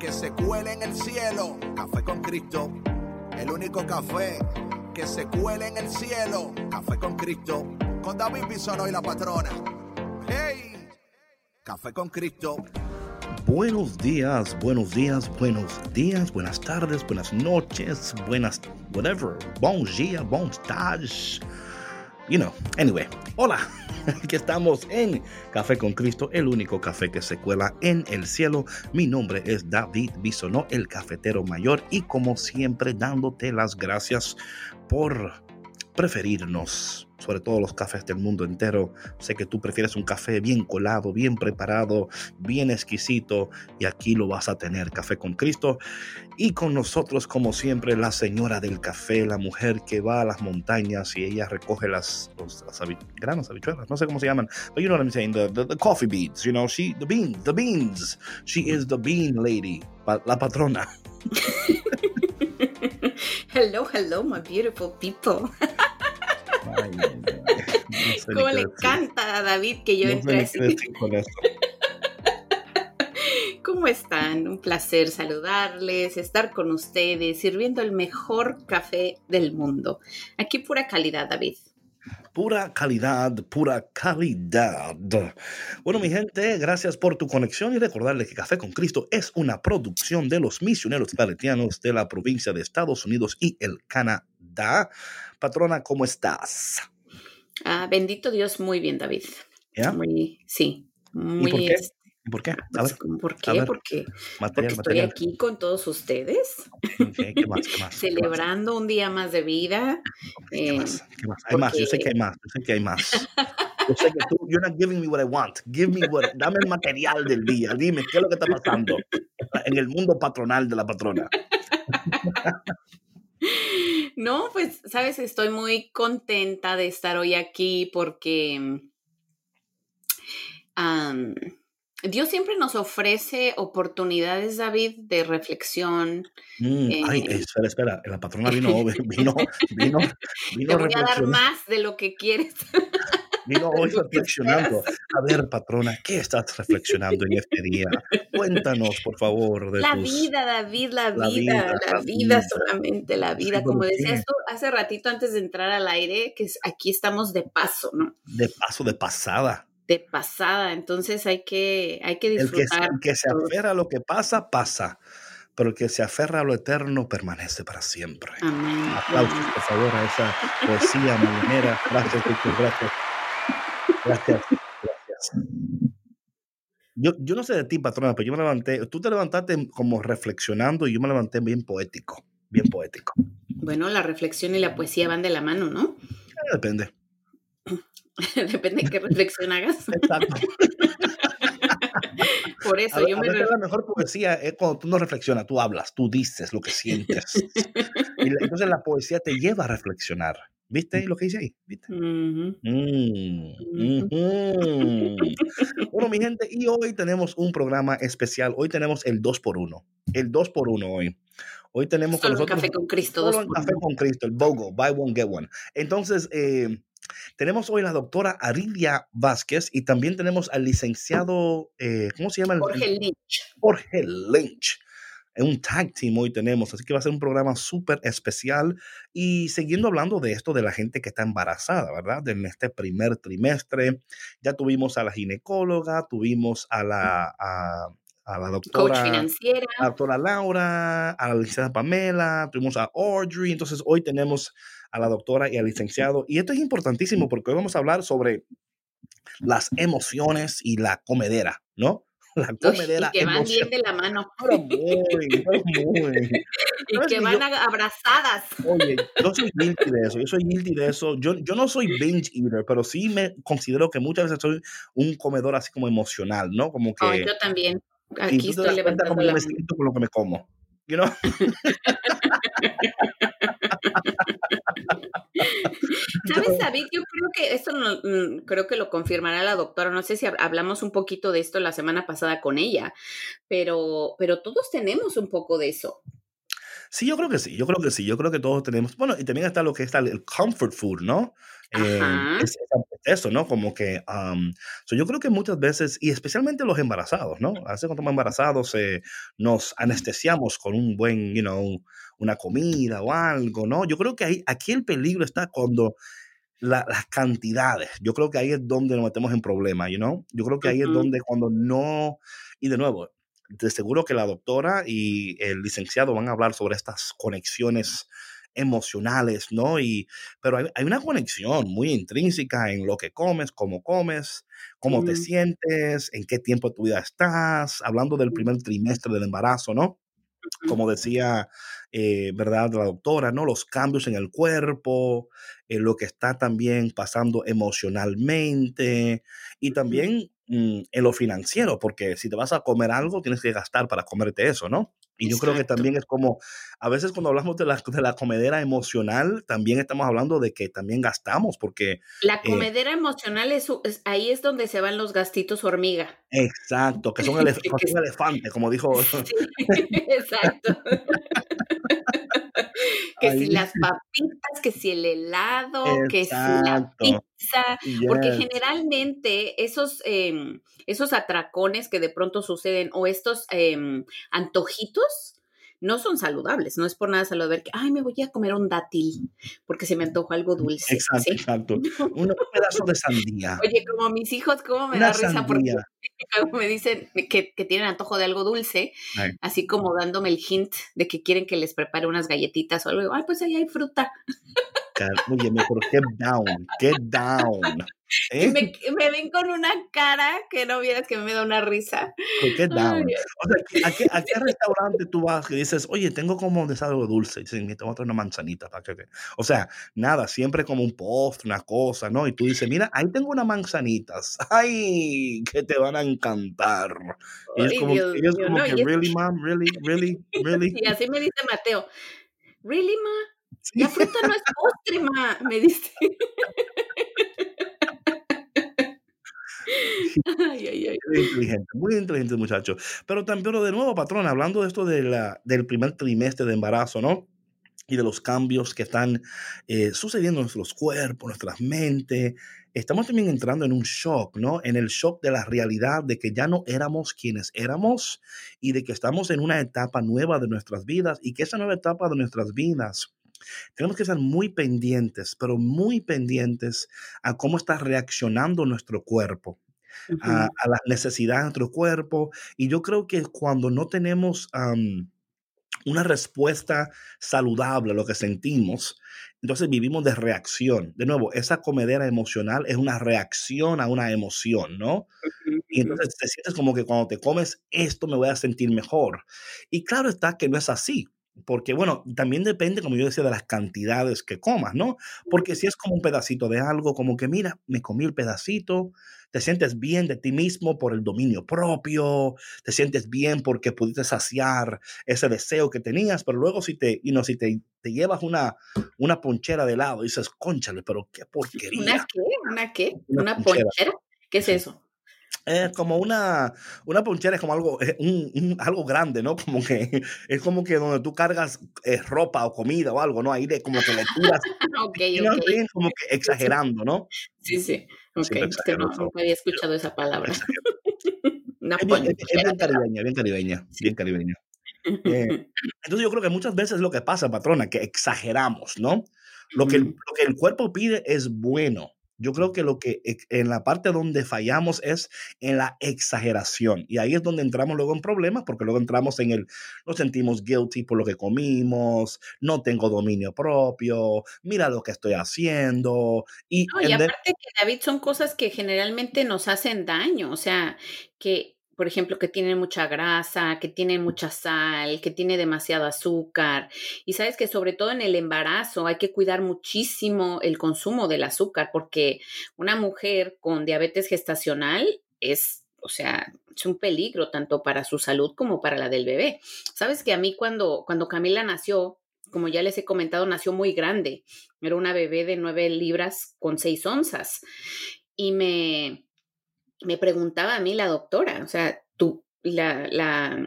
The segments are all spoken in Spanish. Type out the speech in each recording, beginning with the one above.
que se cuele en el cielo. Café con Cristo. El único café que se cuele en el cielo. Café con Cristo. Con David Bisono y la patrona. ¡Hey! Café con Cristo. Buenos días, buenos días, buenos días, buenas tardes, buenas noches, buenas, whatever. Bon dia, bon stage. You know, anyway, hola. Aquí estamos en Café con Cristo, el único café que se cuela en el cielo. Mi nombre es David Bisonó, el cafetero mayor, y como siempre, dándote las gracias por preferirnos sobre todo los cafés del mundo entero. Sé que tú prefieres un café bien colado, bien preparado, bien exquisito y aquí lo vas a tener, Café con Cristo. Y con nosotros, como siempre, la señora del café, la mujer que va a las montañas y ella recoge las, las granos, habichuelas, no sé cómo se llaman, but you know what I'm saying, the, the, coffee beans, you know, she, the beans, the beans. She is the bean lady, la patrona. hello, hello, my beautiful people. Como le encanta a David que yo entre así. ¿Cómo están? Un placer saludarles, estar con ustedes, sirviendo el mejor café del mundo. Aquí pura calidad, David. Pura calidad, pura calidad. Bueno, mi gente, gracias por tu conexión y recordarles que Café con Cristo es una producción de los misioneros paletianos de la provincia de Estados Unidos y el Canadá. Patrona, ¿cómo estás? Ah, bendito Dios, muy bien, David. ¿Ya? Muy, sí. Muy, ¿Y por qué? ¿Por qué? A ver, ¿Por qué? porque, porque estoy aquí con todos ustedes. ¿qué más, qué más, celebrando un día más de vida. ¿Qué, más, ¿Qué más? Hay más, yo sé que hay más, yo sé que hay más. Yo sé que tú, you're not giving me what I want. Give me what, dame el material del día. Dime, ¿qué es lo que está pasando en el mundo patronal de la patrona? No, pues, sabes, estoy muy contenta de estar hoy aquí porque Dios siempre nos ofrece oportunidades, David, de reflexión. Mm, ay, eh, espera, espera, la patrona vino, vino, vino, vino Te voy a dar más de lo que quieres. Vino hoy reflexionando. A ver, patrona, ¿qué estás reflexionando en este día? Cuéntanos, por favor. De la vida, David, la, vida, la vida, solamente la vida. Como decías tú hace ratito antes de entrar al aire, que aquí estamos de paso, ¿no? De paso, de pasada de pasada, entonces hay que, hay que disfrutar. El que, se aferra a lo que pasa, pasa, pero el que se aferra a lo eterno permanece para siempre. Amén. Aplausos, por favor, a esa poesía marinera. Gracias, Víctor, gracias. Gracias, gracias. Yo, yo no sé de ti, patrona, pero yo me levanté, tú te levantaste como reflexionando y yo me levanté bien poético, bien poético. Bueno, la reflexión y la poesía van de la mano, ¿no? Eh, depende. Depende de qué reflexión hagas. Exacto. Por eso yo me. la mejor poesía es cuando tú no reflexionas, tú hablas, tú dices lo que sientes. y entonces la poesía te lleva a reflexionar. ¿Viste lo que dice ahí? ¿Viste? Mm, bueno, mi gente, y hoy tenemos un programa especial. Hoy tenemos el 2x1. El 2x1 hoy. Hoy tenemos solo con nosotros, café con Cristo. Solo café con Cristo, el BOGO, Buy One, Get One. Entonces, eh, tenemos hoy la doctora Arilia Vázquez y también tenemos al licenciado, eh, ¿cómo se llama? Jorge Lynch. Jorge Lynch un tag team hoy tenemos, así que va a ser un programa súper especial y siguiendo hablando de esto de la gente que está embarazada, ¿verdad? En este primer trimestre, ya tuvimos a la ginecóloga, tuvimos a la, a, la doctora, Coach financiera. A la doctora Laura, a la licenciada Pamela, tuvimos a Audrey, entonces hoy tenemos a la doctora y al licenciado y esto es importantísimo porque hoy vamos a hablar sobre las emociones y la comedera, ¿no? La comedera. y que van bien de la mano. y que van abrazadas. Oye, yo soy guilty de eso, yo soy guilty de eso. Yo, yo no soy binge eater, pero sí me considero que muchas veces soy un comedor así como emocional, ¿no? Como que... yo también. Aquí estoy levantando como me siento con lo que me como. you know? ¿Sabes, David? Yo creo que esto no, mm, creo que lo confirmará la doctora. No sé si hablamos un poquito de esto la semana pasada con ella, pero, pero todos tenemos un poco de eso. Sí, yo creo que sí, yo creo que sí, yo creo que todos tenemos, bueno, y también está lo que está el comfort food, ¿no? Eh, es, eso, ¿no? Como que, yo creo que muchas veces, y especialmente los embarazados, ¿no? A veces cuando estamos embarazados eh, nos anestesiamos con un buen, you know, una comida o algo, ¿no? Yo creo que ahí, aquí el peligro está cuando las cantidades, yo creo que ahí es donde nos metemos en problemas, you know? Yo creo que ahí es donde cuando no, y de nuevo, de seguro que la doctora y el licenciado van a hablar sobre estas conexiones emocionales, ¿no? Y, pero hay, una conexión muy intrínseca en lo que comes, cómo comes, cómo te sientes, en qué tiempo de tu vida estás, hablando del primer trimestre del embarazo, ¿no? Como decía, eh, ¿verdad? La doctora, ¿no? Los cambios en el cuerpo, eh, lo que está también pasando emocionalmente y también en lo financiero, porque si te vas a comer algo, tienes que gastar para comerte eso, ¿no? Y yo creo que también es como, a veces cuando hablamos de la, de la comedera emocional, también estamos hablando de que también gastamos, porque... La eh comedera emocional, es, ahí es donde se van los gastitos hormiga. Exacto, que son, elefantes, como dijo... exacto. que si las papitas, que si el helado, que si la pizza, porque generalmente esos, em, esos atracones que de pronto suceden o estos em, antojitos, no son saludables, no es por nada saludable que, ay, me voy a comer un dátil porque se me antojó algo dulce. Exacto, exacto. Un pedazo de sandía. Oye, como mis hijos, ¿cómo me da risa? Porque me dicen que, tienen antojo de algo dulce, así como dándome el hint de que quieren que les prepare unas galletitas o algo. Ay, pues ahí hay fruta. Oye, mejor get down, get down. ¿Eh? Me, me, ven con una cara que no vieras que me da una risa. ¿Qué down? O sea, ¿a qué, ¿a qué, restaurante tú vas y dices, oye, tengo como un desayuno dulce? Y dicen, te voy a traer una manzanita. Para que... O sea, nada, siempre como un postre, una cosa, ¿no? Y tú dices, mira, ahí tengo unas manzanitas. ¡Ay! Que te van a encantar. Y es como, ellos como que, really, mom, really, really, really. Y así me dice Mateo, really, ma? La fruta no es postre, ma, me dice. Muy inteligente, muy inteligente muchacho. Pero también, de nuevo, patrón, hablando de esto de la, del primer trimestre de embarazo, ¿no? Y de los cambios que están eh, sucediendo en nuestros cuerpos, nuestras mentes. Estamos también entrando en un shock, ¿no? En el shock de la realidad de que ya no éramos quienes éramos y de que estamos en una etapa nueva de nuestras vidas y que esa nueva etapa de nuestras vidas tenemos que estar muy pendientes, pero muy pendientes a cómo está reaccionando nuestro cuerpo, a, las necesidades de nuestro cuerpo. Y yo creo que cuando no tenemos una respuesta saludable a lo que sentimos, entonces vivimos de reacción. De nuevo, esa comedera emocional es una reacción a una emoción, ¿no? Y entonces te sientes como que cuando te comes esto me voy a sentir mejor. Y claro está que no es así porque bueno, también depende, como yo decía, de las cantidades que comas, ¿no? Porque si es como un pedacito de algo, como que mira, me comí el pedacito, te sientes bien de ti mismo por el dominio propio, te sientes bien porque pudiste saciar ese deseo que tenías, pero luego si te, y no, si te, te llevas una, una ponchera de helado, dices, conchale, pero qué porquería. ¿Una qué? ¿Una qué? ¿Una, ponchera? ¿Qué es eso? Es como una, una ponchera, es como algo, un, algo grande, ¿no? Como que es como que donde tú cargas eh, ropa o comida o algo, ¿no? Ahí de como que le tiras. Como que exagerando, ¿no? Sí, sí. Ok, que no, nunca había escuchado esa palabra. es, bien, bien caribeña, bien caribeña, bien caribeña. Eh, entonces yo creo que muchas veces es lo que pasa, patrona, que exageramos, ¿no? Lo que, lo que el cuerpo pide es bueno, yo creo que lo que en la parte donde fallamos es en la exageración. Y ahí es donde entramos luego en problemas, porque luego entramos en el, nos sentimos guilty por lo que comimos, no tengo dominio propio, mira lo que estoy haciendo. Y, y aparte que David son cosas que generalmente nos hacen daño, o sea, que por ejemplo, que tienen mucha grasa, que tienen mucha sal, que tiene demasiado azúcar. Y sabes que sobre todo en el embarazo hay que cuidar muchísimo el consumo del azúcar, porque una mujer con diabetes gestacional es o sea, es un peligro tanto para su salud como para la del bebé. Sabes que a mí cuando, cuando Camila nació, como ya les he comentado, nació muy grande. Era una bebé de nueve libras con seis onzas. Y me, me preguntaba a mí la doctora, o sea, tú, la, la,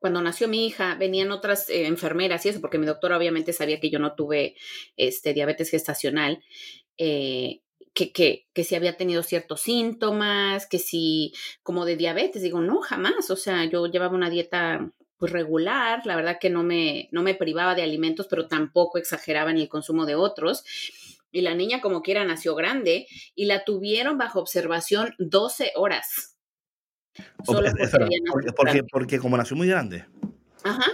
cuando nació mi hija, venían otras eh, enfermeras y eso, porque mi doctora obviamente sabía que yo no tuve este, diabetes gestacional. Eh, que, que, que, si había tenido ciertos síntomas, que si como de diabetes, digo, no, jamás, o sea, yo llevaba una dieta pues regular, la verdad que no me, no me privaba de alimentos, pero tampoco exageraba en el consumo de otros. Y la niña como quiera nació grande y la tuvieron bajo observación 12 horas. Solo porque, porque como nació muy grande. Ajá.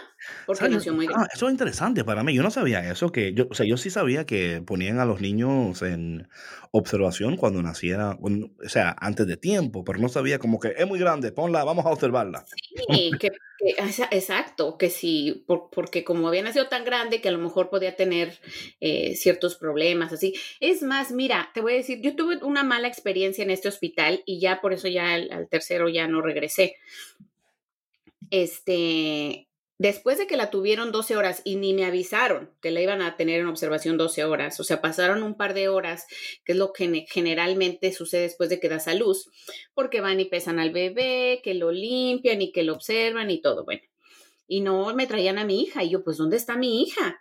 Porque nació muy ah, eso es interesante para mí. Yo no sabía eso, que yo, o sea, yo sí sabía que ponían a los niños en observación cuando naciera, o sea, antes de tiempo, pero no sabía como que es muy grande, ponla, vamos a observarla. Sí, que, exacto, que sí, porque como había nacido tan grande que a lo mejor podía tener eh, ciertos problemas, así. Es más, mira, te voy a decir, yo tuve una mala experiencia en este hospital y ya por eso ya al tercero ya no regresé. Este, Después de que la tuvieron 12 horas y ni me avisaron que la iban a tener en observación 12 horas, o sea, pasaron un par de horas, que es lo que generalmente sucede después de que das a luz, porque van y pesan al bebé, que lo limpian y que lo observan y todo, bueno. Y no me traían a mi hija y yo, pues, ¿dónde está mi hija?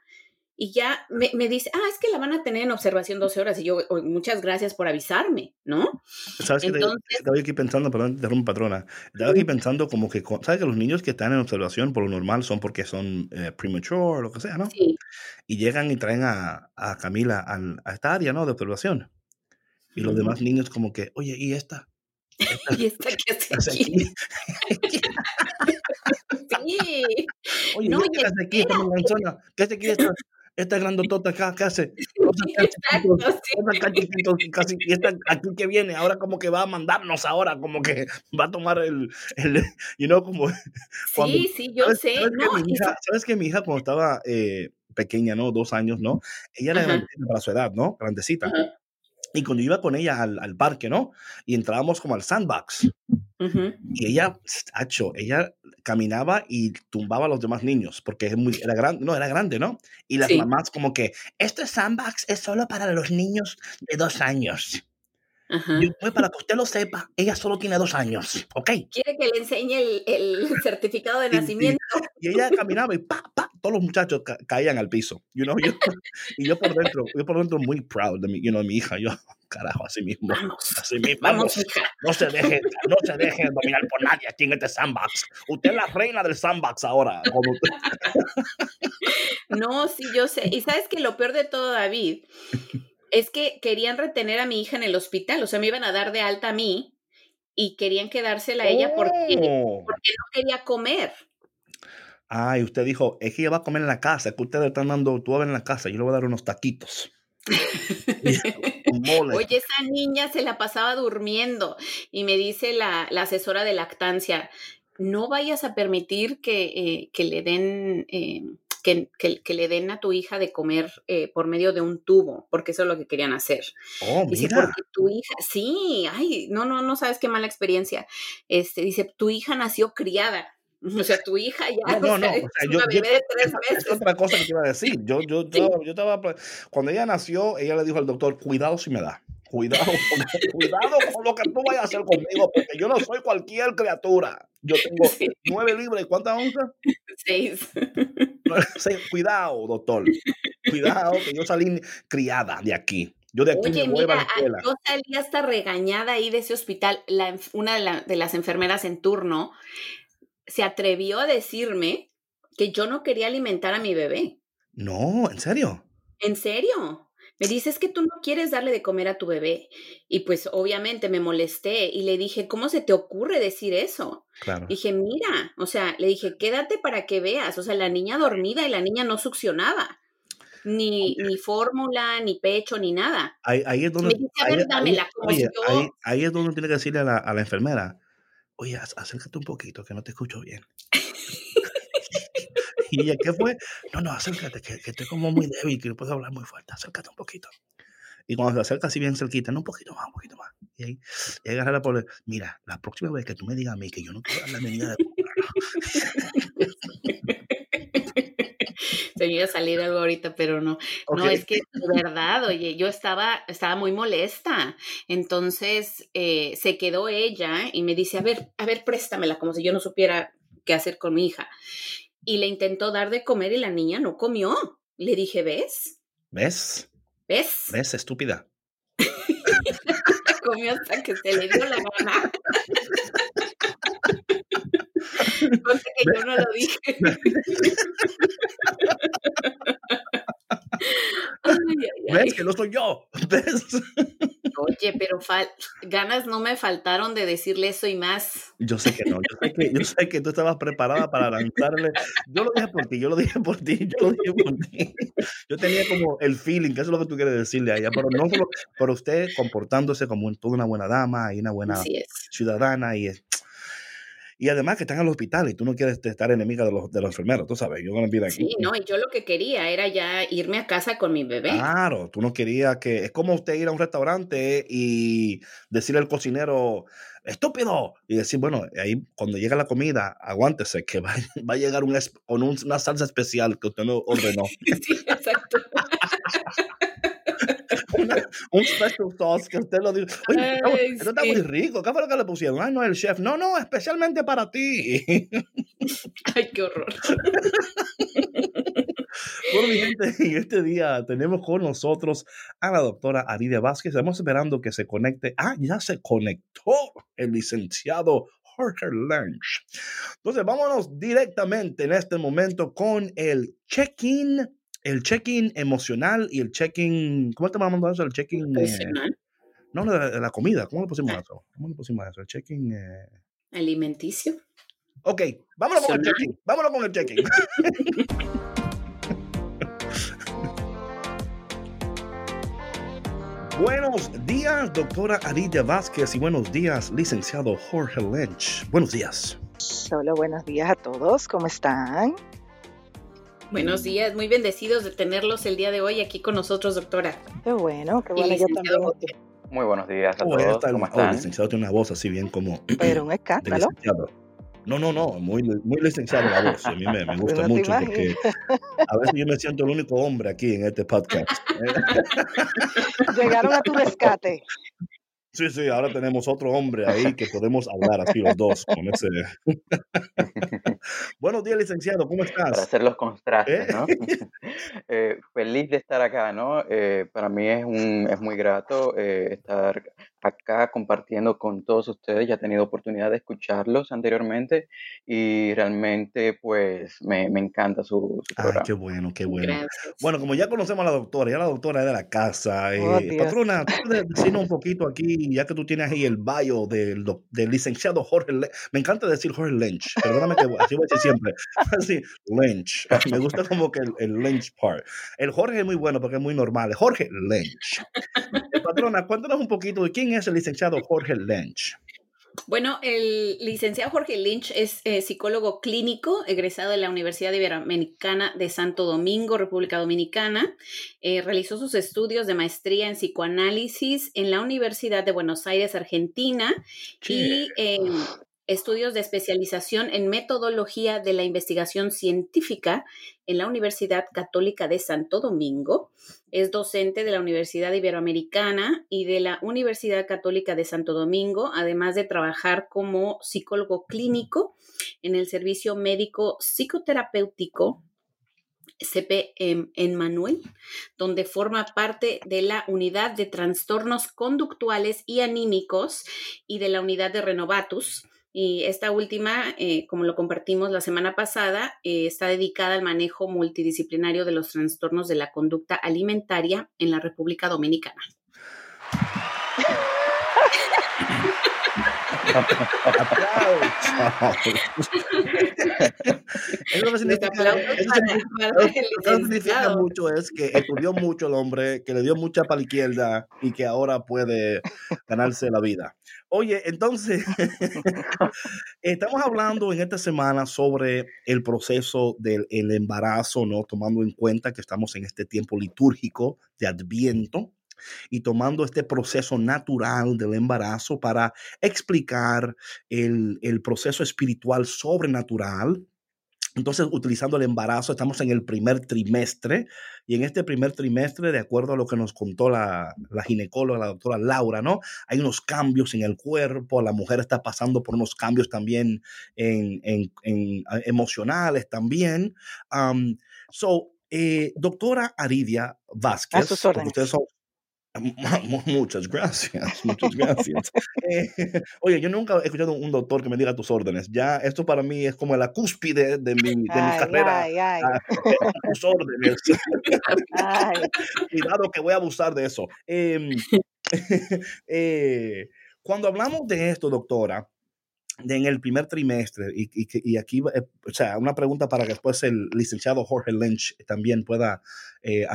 Y ya me, me, dice, ah, es que la van a tener en observación 12 horas. Y yo, muchas gracias por avisarme, ¿no? ¿Sabes que Estaba aquí pensando, perdón, te patrona. Estaba aquí pensando como que, ¿sabes que los niños que están en observación por lo normal son porque son eh, premature o lo que sea, ¿no? Sí. Y llegan y traen a, a Camila a, esta área, ¿no? De observación. Y los demás niños como que, oye, ¿y esta? ¿Y esta qué hace aquí? sí. Oye, no, ¿qué hace aquí? ¿Qué hace aquí? Esta grandotota acá, ¿qué hace? casi, y esta aquí que viene, ahora como que va a mandarnos ahora, como que va a tomar el, el you know, como... sí, sí, yo sé. ¿sabes, que mi hija cuando estaba eh, pequeña, ¿no? Dos años, ¿no? Ella era grandecita para su edad, ¿no? Grandecita. Y cuando iba con ella al, al, parque, ¿no? Y entrábamos como al sandbox. Y ella, hacho, ella caminaba y tumbaba a los demás niños porque es muy, era grande, no, era grande, ¿no? Y las mamás como que, este sandbox es solo para los niños de dos años. Y para que usted lo sepa, ella solo tiene dos años, ¿ok? Quiere que le enseñe el, el certificado de nacimiento. Y, ella caminaba y pa, pa, todos los muchachos caían al piso, you know? y yo por dentro, yo por dentro muy proud de mi, you know, mi hija, yo, carajo, así mismo. Así mismo. Vamos, No se deje, no se deje dominar por nadie aquí en este sandbox. Usted es la reina del sandbox ahora. no, sí, yo sé. Y sabes que lo peor de todo, David, es que querían retener a mi hija en el hospital, o sea, me iban a dar de alta a mí y querían quedársela a ella porque, oh. porque no quería comer. Ah, y usted dijo, es que ella va a comer en la casa, es que ustedes están dando, tú vas en la casa, yo le voy a dar unos taquitos. Oye, esa niña se la pasaba durmiendo y me dice la, asesora de lactancia, no vayas a permitir que, eh, le den... Eh, que, le den a tu hija de comer eh, por medio de un tubo, porque eso es lo que querían hacer. Oh, dice, porque tu hija, sí, ay, no, no, no sabes qué mala experiencia. Este, dice, tu hija nació criada. O sea, tu hija ya no, no, o sea, yo, una bebé de tres meses. Es otra cosa que te iba a decir. Yo, yo, yo, yo estaba, cuando ella nació, ella le dijo al doctor, cuidado si me da. Cuidado, cuidado con lo que tú vayas a hacer conmigo, porque yo no soy cualquier criatura. Yo tengo nueve libras y cuántas onzas? Seis. Cuidado, doctor. Cuidado, que yo salí criada de aquí. Yo de aquí Oye, me mira, a la escuela. yo salí hasta regañada ahí de ese hospital. La, una de, de las enfermeras en turno se atrevió a decirme que yo no quería alimentar a mi bebé. No, ¿en serio? ¿En serio? Me dices que tú no quieres darle de comer a tu bebé. Y pues obviamente me molesté y le dije, ¿cómo se te ocurre decir eso? Claro. Dije, mira, o sea, le dije, quédate para que veas. O sea, la niña dormida y la niña no succionaba. Ni, ni fórmula, ni pecho, ni nada. Ahí, es donde. ahí, es donde tiene que decirle a la, a la enfermera, oye, acércate un poquito, que no te escucho bien. y ella, ¿qué fue? No, no, acércate, que, que estoy como muy débil, que no puedo hablar muy fuerte, acércate un poquito. Y cuando se acerca así bien cerquita, no, un poquito más, un poquito más. Y ahí, y ahí agarra por mira, la próxima vez que tú me digas a mí que yo no quiero dar la medida de Iba a salir algo ahorita, pero no. No, es que de verdad, oye, yo estaba, estaba muy molesta. Entonces eh, se quedó ella y me dice, a ver, a ver, préstamela, como si yo no supiera qué hacer con mi hija. Y le intentó dar de comer y la niña no comió. Le dije, ¿ves? ¿Ves? ¿Ves? ¿Ves, estúpida? comió hasta que se le dio la gana. Cosa que yo no lo dije. ¿Ves que no soy yo? ¿Ves? Oye, pero ganas no me faltaron de decirle eso y más. Yo sé que no, yo sé que, yo sé que tú estabas preparada para lanzarle. Yo lo dije por ti, yo lo dije por ti, yo lo dije por ti. Yo tenía como el feeling, que eso es lo que tú quieres decirle a ella, pero no solo, pero usted comportándose como toda una buena dama y una buena ciudadana y y además que están en el hospital y tú no quieres estar enemiga de los, de los enfermeros, tú sabes, yo aquí. Sí, no, y yo lo que quería era ya irme a casa con mi bebé. Claro, tú no querías que, es como usted ir a un restaurante y decirle al cocinero, estúpido, y decir, bueno, ahí cuando llega la comida, aguántese, que va, va a llegar un, con una salsa especial que usted no ordenó. sí, exacto. un special sauce que usted lo dice. Oye, esto está muy rico. ¿Qué fue lo que le pusieron? Ay, no, el chef. No, no, especialmente para ti. Ay, qué horror. Bueno, mi gente, en este día tenemos con nosotros a la doctora Aridia Vázquez. Estamos esperando que se conecte. Ah, ya se conectó el licenciado Jorge Lynch. Entonces, vámonos directamente en este momento con el check-in el check-in emocional y el check-in, ¿cómo te llamando eso? El check-in... Eh, no, de, la comida, ¿cómo le pusimos ah. eso? ¿Cómo le pusimos eso? El check-in... Eh... Alimenticio. Ok, vámonos con el check-in, vámonos con el check-in. buenos días, doctora Aridia Vázquez, y buenos días, licenciado Jorge Lynch. Buenos días. Hola, buenos días a todos, ¿cómo están? Buenos días, muy bendecidos de tenerlos el día de hoy aquí con nosotros, doctora. Qué bueno, qué bueno, yo también. Muy buenos días a oh, todos, ¿cómo están? Oh, licenciado tiene una voz así bien como... Pero un escándalo. No, no, no, muy, muy licenciado la voz. A mí me, me gusta mucho porque a veces yo me siento el único hombre aquí en este podcast. Llegaron a tu rescate. Sí, sí, ahora tenemos otro hombre ahí que podemos hablar así los dos con ese. Buenos días, licenciado, ¿cómo estás? Para hacer los contrastes, ¿Eh? ¿no? Eh, feliz de estar acá, ¿no? Eh, para mí es, un, es muy grato estar acá compartiendo con todos ustedes. Ya he tenido oportunidad de escucharlos anteriormente y realmente pues me, me encanta su, su programa. qué bueno, qué bueno. Bueno, como ya conocemos a la doctora, ya la doctora es de la casa. Oh, eh, patrona, puedes decirnos un poquito aquí, ya que tú tienes ahí el bio del, del licenciado Jorge Lynch. Me encanta decir Jorge Lynch, perdóname que así voy a decir siempre. Así, Lynch. Me gusta como que el, el, Lynch part. El Jorge es muy bueno porque es muy normal. Jorge Lynch. patrona, cuéntanos un poquito de quién es el licenciado Jorge Lynch? Bueno, el licenciado Jorge Lynch es eh, psicólogo clínico, egresado de la Universidad Iberoamericana de Santo Domingo, República Dominicana. Eh, realizó sus estudios de maestría en psicoanálisis en la Universidad de Buenos Aires, Argentina, y em, estudios de especialización en metodología de la investigación científica en la Universidad Católica de Santo Domingo. Es docente de la Universidad Iberoamericana y de la Universidad Católica de Santo Domingo, además de trabajar como psicólogo clínico en el servicio médico psicoterapéutico CPM en Manuel, donde forma parte de la unidad de trastornos conductuales y anímicos y de la unidad de Renovatus, y esta última, eh, como lo compartimos la semana pasada, eh, está dedicada al manejo multidisciplinario de los trastornos de la conducta alimentaria en la República Dominicana. Eso lo que significa mucho es que estudió mucho el hombre, que le dio mucha para la izquierda y que ahora puede ganarse la vida. Oye, entonces, estamos hablando en esta semana sobre el proceso del embarazo, ¿no? Tomando en cuenta que estamos en este tiempo litúrgico de Adviento. Y tomando este proceso natural del embarazo para explicar el, el proceso espiritual sobrenatural entonces, utilizando el embarazo, estamos en el primer trimestre y en este primer trimestre, de acuerdo a lo que nos contó la, ginecóloga, la doctora Laura, ¿no? Hay unos cambios en el cuerpo, la mujer está pasando por unos cambios también en, emocionales también. so, eh, doctora Aridia Vázquez, ustedes son Muchas gracias, muchas gracias. Eh, oye, yo nunca he escuchado un doctor que me diga tus órdenes. Ya, esto para mí es como la cúspide de mi, de mi carrera. Ay, ay. tus órdenes. Cuidado que voy a abusar de eso. Em, eh, cuando hablamos de esto, doctora, en el primer trimestre, y, y, aquí, eh, o sea, una pregunta para que después el licenciado Jorge Lynch también pueda, eh,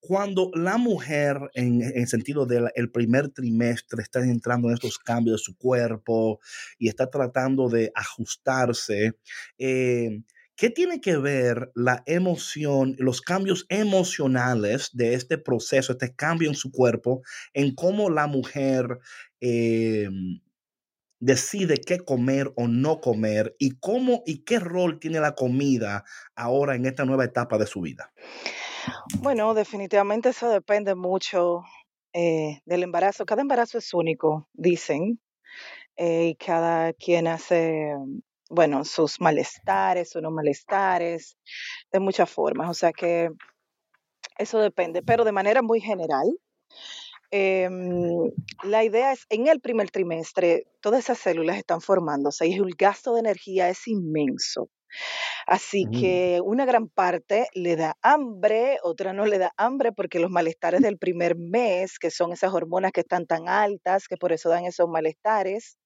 cuando la mujer en, el sentido del primer trimestre está entrando en estos cambios de su cuerpo y está tratando de ajustarse, eh, ¿Qué tiene que ver la emoción, los cambios emocionales de este proceso, este cambio en su cuerpo, en cómo la mujer decide qué comer o no comer y cómo y qué rol tiene la comida ahora en esta nueva etapa de su vida? Bueno, definitivamente eso depende mucho eh, del embarazo. Cada embarazo es único, dicen, eh, y cada quien hace, bueno, sus malestares o no malestares, de muchas formas. O sea que eso depende, pero de manera muy general, Em, la idea es, en el primer trimestre, todas esas células están formándose y el gasto de energía es inmenso. Así mm. que una gran parte le da hambre, otra no le da hambre porque los malestares del primer mes, que son esas hormonas que están tan altas, que por eso dan esos malestares,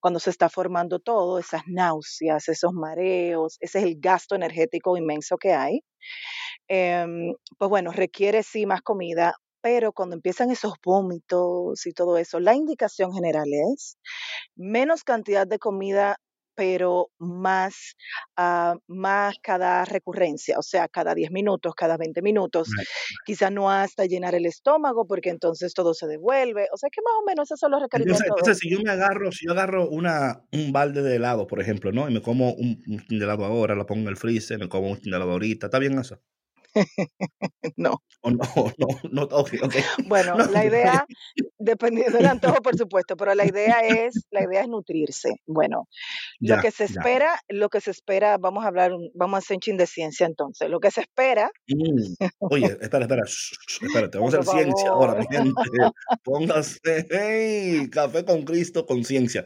cuando se está formando todo, esas náuseas, esos mareos, ese es el gasto energético inmenso que hay. Em, pues bueno, requiere sí más comida, pero cuando empiezan esos vómitos y todo eso, la indicación general es menos cantidad de comida pero más, uh, más cada recurrencia, o sea, cada 10 minutos, cada 20 minutos, quizá no hasta llenar el estómago, porque entonces todo se devuelve, o sea que más o menos esos son los requerimientos. Entonces, si yo me agarro, si yo agarro una, un balde de helado, por ejemplo, ¿no? Y me como un, un de helado ahora, lo pongo en el freezer, me como un de helado ahorita, ¿está bien eso? no. no, no, no, okay, okay. Bueno, la idea, dependiendo del antojo, por supuesto, pero la idea es, la idea es nutrirse. Bueno, lo que se espera, lo que se espera, vamos a hablar, vamos a hacer un chin de ciencia entonces. Lo que se espera. Mm, oye, espera, espera, espérate, vamos a hacer ciencia ahora, mi gente. Póngase, hey, café con Cristo, con ciencia.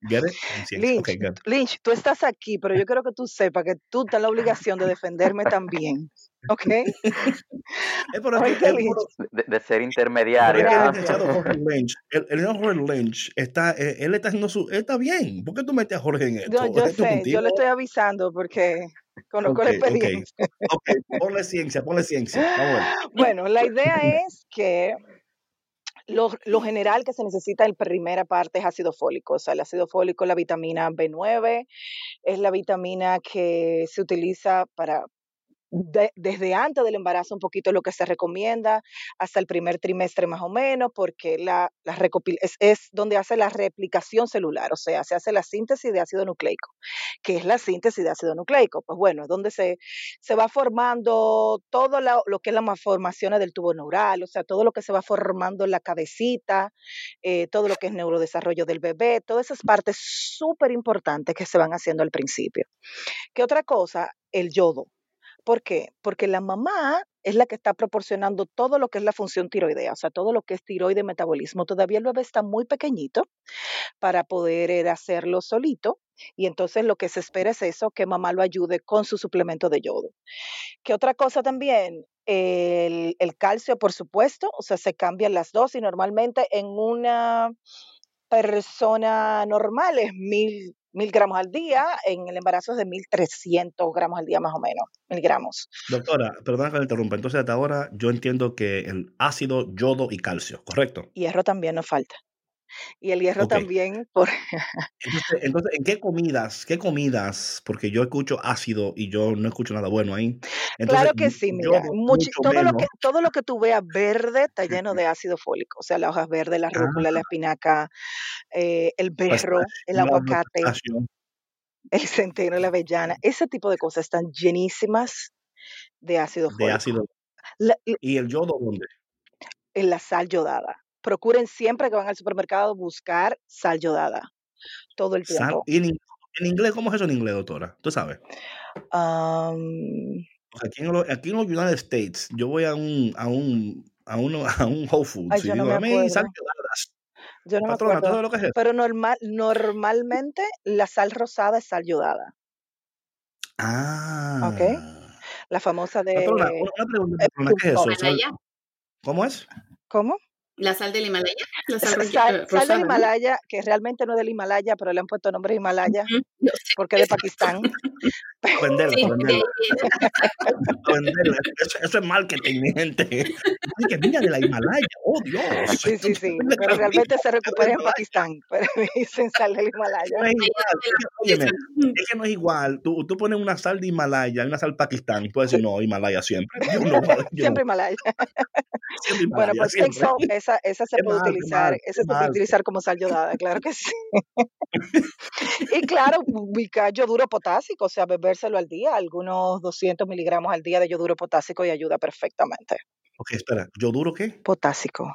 Dale, con ciencia. Lynch, tú estás aquí, pero yo quiero que tú sepas que tú tienes la obligación de defenderme también. ¿Ok? de, ser intermediario. El licenciado Jorge Lynch, el, Jorge Lynch está, eh, él está haciendo su, está bien. ¿Por qué tú metes a Jorge en esto? yo sé, yo le estoy avisando porque conozco la experiencia. Ok, ponle ciencia, ponle ciencia. Bueno, la idea es que lo, general que se necesita en primera parte es ácido fólico. O sea, el ácido fólico, la vitamina B9, es la vitamina que se utiliza para desde antes del embarazo un poquito lo que se recomienda hasta el primer trimestre más o menos, porque la, la es, es, donde hace la replicación celular, o sea, se hace la síntesis de ácido nucleico. ¿Qué es la síntesis de ácido nucleico? Pues bueno, es donde se, se va formando todo lo, que es la malformación del tubo neural, o sea, todo lo que se va formando en la cabecita, eh, todo lo que es neurodesarrollo del bebé, todas esas partes súper importantes que se van haciendo al principio. ¿Qué otra cosa? El yodo. ¿Por qué? Porque la mamá es la que está proporcionando todo lo que es la función tiroidea, o sea, todo lo que es tiroide metabolismo. Todavía el bebé está muy pequeñito para poder eh, hacerlo solito. Y entonces lo que se espera es eso, que mamá lo ayude con su suplemento de yodo. ¿Qué otra cosa también? El, el calcio, por supuesto, o sea, se cambian las dosis. Normalmente en una persona normal es mil mil gramos al día, en el embarazo es de 1300 gramos al día más o menos, miligramos. Doctora, perdona que me interrumpa, entonces hasta ahora yo entiendo que el ácido, yodo y calcio, ¿correcto? Hierro también nos falta. Y el hierro también. Por... entonces, ¿en qué comidas? ¿Qué comidas? Porque yo escucho ácido y yo no escucho nada bueno ahí. claro que sí, mira, todo, lo que, todo lo que tú veas verde está lleno de ácido fólico. O sea, las hojas verdes, la rúcula, la ah. espinaca, eh, el pues, berro, el aguacate, el centeno, la avellana. Ese tipo de cosas están llenísimas de ácido fólico. De ácido. ¿Y el yodo dónde? En la sal yodada procuren siempre que van al supermercado buscar sal yodada. Todo el tiempo. ¿Y en, inglés cómo es eso en inglés, doctora? ¿Tú sabes? aquí, en los, aquí, en los, United States, yo voy a un, a un, a un, a un Whole Foods y digo, a mí sal yodada. Yo no Patrona, me acuerdo. Lo que es Pero normal, normalmente la sal rosada es sal yodada. Ah. ¿Ok? La famosa de... Patrona, una pregunta, patrona, ¿qué es eso? ¿Cómo es? ¿Cómo? La sal del Himalaya. La sal, sal, del Himalaya, que realmente no es del Himalaya, pero le han puesto nombre Himalaya porque es de Pakistán. Venderla, Eso, es marketing, mi gente. Que mira de la Himalaya, oh Dios. Sí, sí, sí. Pero realmente se recupera en Pakistán, pero dicen sal del Himalaya. No es igual. es que no es igual. Tú, tú pones una sal de Himalaya y una sal Pakistán y puedes decir, no, Himalaya siempre. siempre Himalaya. Siempre Himalaya. Bueno, pues es esa, se puede utilizar, esa se puede utilizar como sal yodada, claro que sí. y claro, ubicar yoduro potásico, o sea, bebérselo al día, algunos 200 miligramos al día de yoduro potásico y ayuda perfectamente. Ok, espera, ¿yoduro qué? Potásico.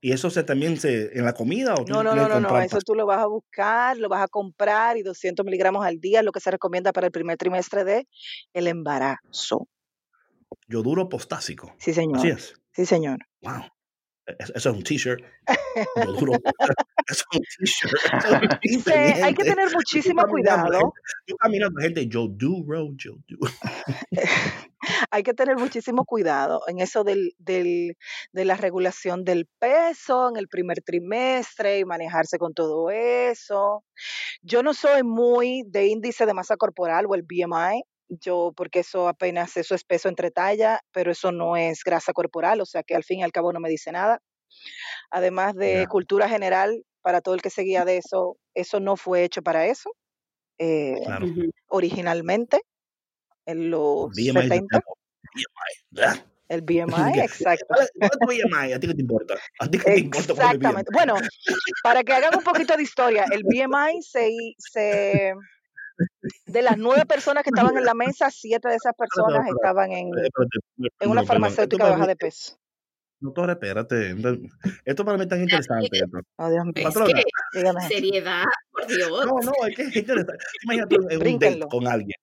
¿Y eso se también se en la comida o No, no, no, no, no, eso tú lo vas a buscar, lo vas a comprar y 200 miligramos al día es lo que se recomienda para el primer trimestre de el embarazo. Yoduro postásico. Sí, señor. Así es. Sí, señor. Wow. Eso es un t-shirt. Eso es un t-shirt. hay que tener muchísimo cuidado. Yo caminando, gente, yo do, yo do. hay que tener muchísimo cuidado en eso del, del, de la regulación del peso en el primer trimestre y manejarse con todo eso. Yo no soy muy de índice de masa corporal o el BMI, yo, porque eso apenas, eso es peso entre talla, pero eso no es grasa corporal, o sea que al fin y al cabo no me dice nada. Además de cultura general, para todo el que seguía de eso, eso no fue hecho para eso. Eh, originalmente, en los BMI 70. El BMI, exacto. ¿Cuál es tu BMI? ¿A ti qué te importa? ¿A ti qué te importa? Exactamente. Bueno, para que hagan un poquito de historia, el BMI se, se de las nueve personas que estaban en la mesa, siete de esas personas estaban en, en una farmacéutica baja de peso. Doctora, espérate. Esto para mí es tan interesante. Oh, Dios mío. Patrona. Es seriedad, por Dios. No, no, es que es interesante. Imagínate en un date con alguien.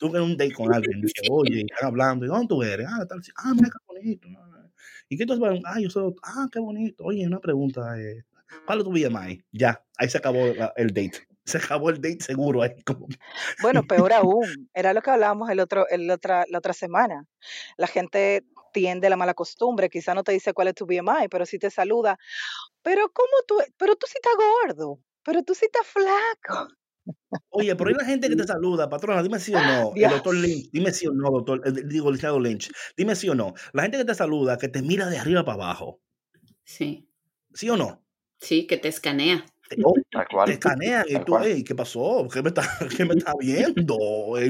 Tú en un date con alguien. Dice, oye, están hablando. ¿Y dónde tú eres? Ah, tal. Ah, mira qué bonito. ¿Y qué tú Ah, yo soy. Ah, qué bonito. Oye, una pregunta. Eh, ¿Cuál es tu BMI? Ya, ahí se acabó el date se acabó el date seguro ahí. Como... Bueno, peor aún, era lo que hablábamos el otro, el otra, la otra semana. La gente tiende la mala costumbre, quizá no te dice cuál es tu BMI, pero sí te saluda. Pero ¿cómo tú? Pero tú sí estás gordo, pero tú sí estás flaco. Oye, pero hay la gente que te saluda, patrona, dime sí o no, el doctor Lynch, dime sí o no, doctor, eh, digo, el licenciado Lynch, dime sí o no, la gente que te saluda, que te mira de arriba para abajo. Sí. ¿Sí o no? Sí, que te escanea. Te, escanean y tú, ¿qué pasó? ¿Qué me está, qué me está viendo?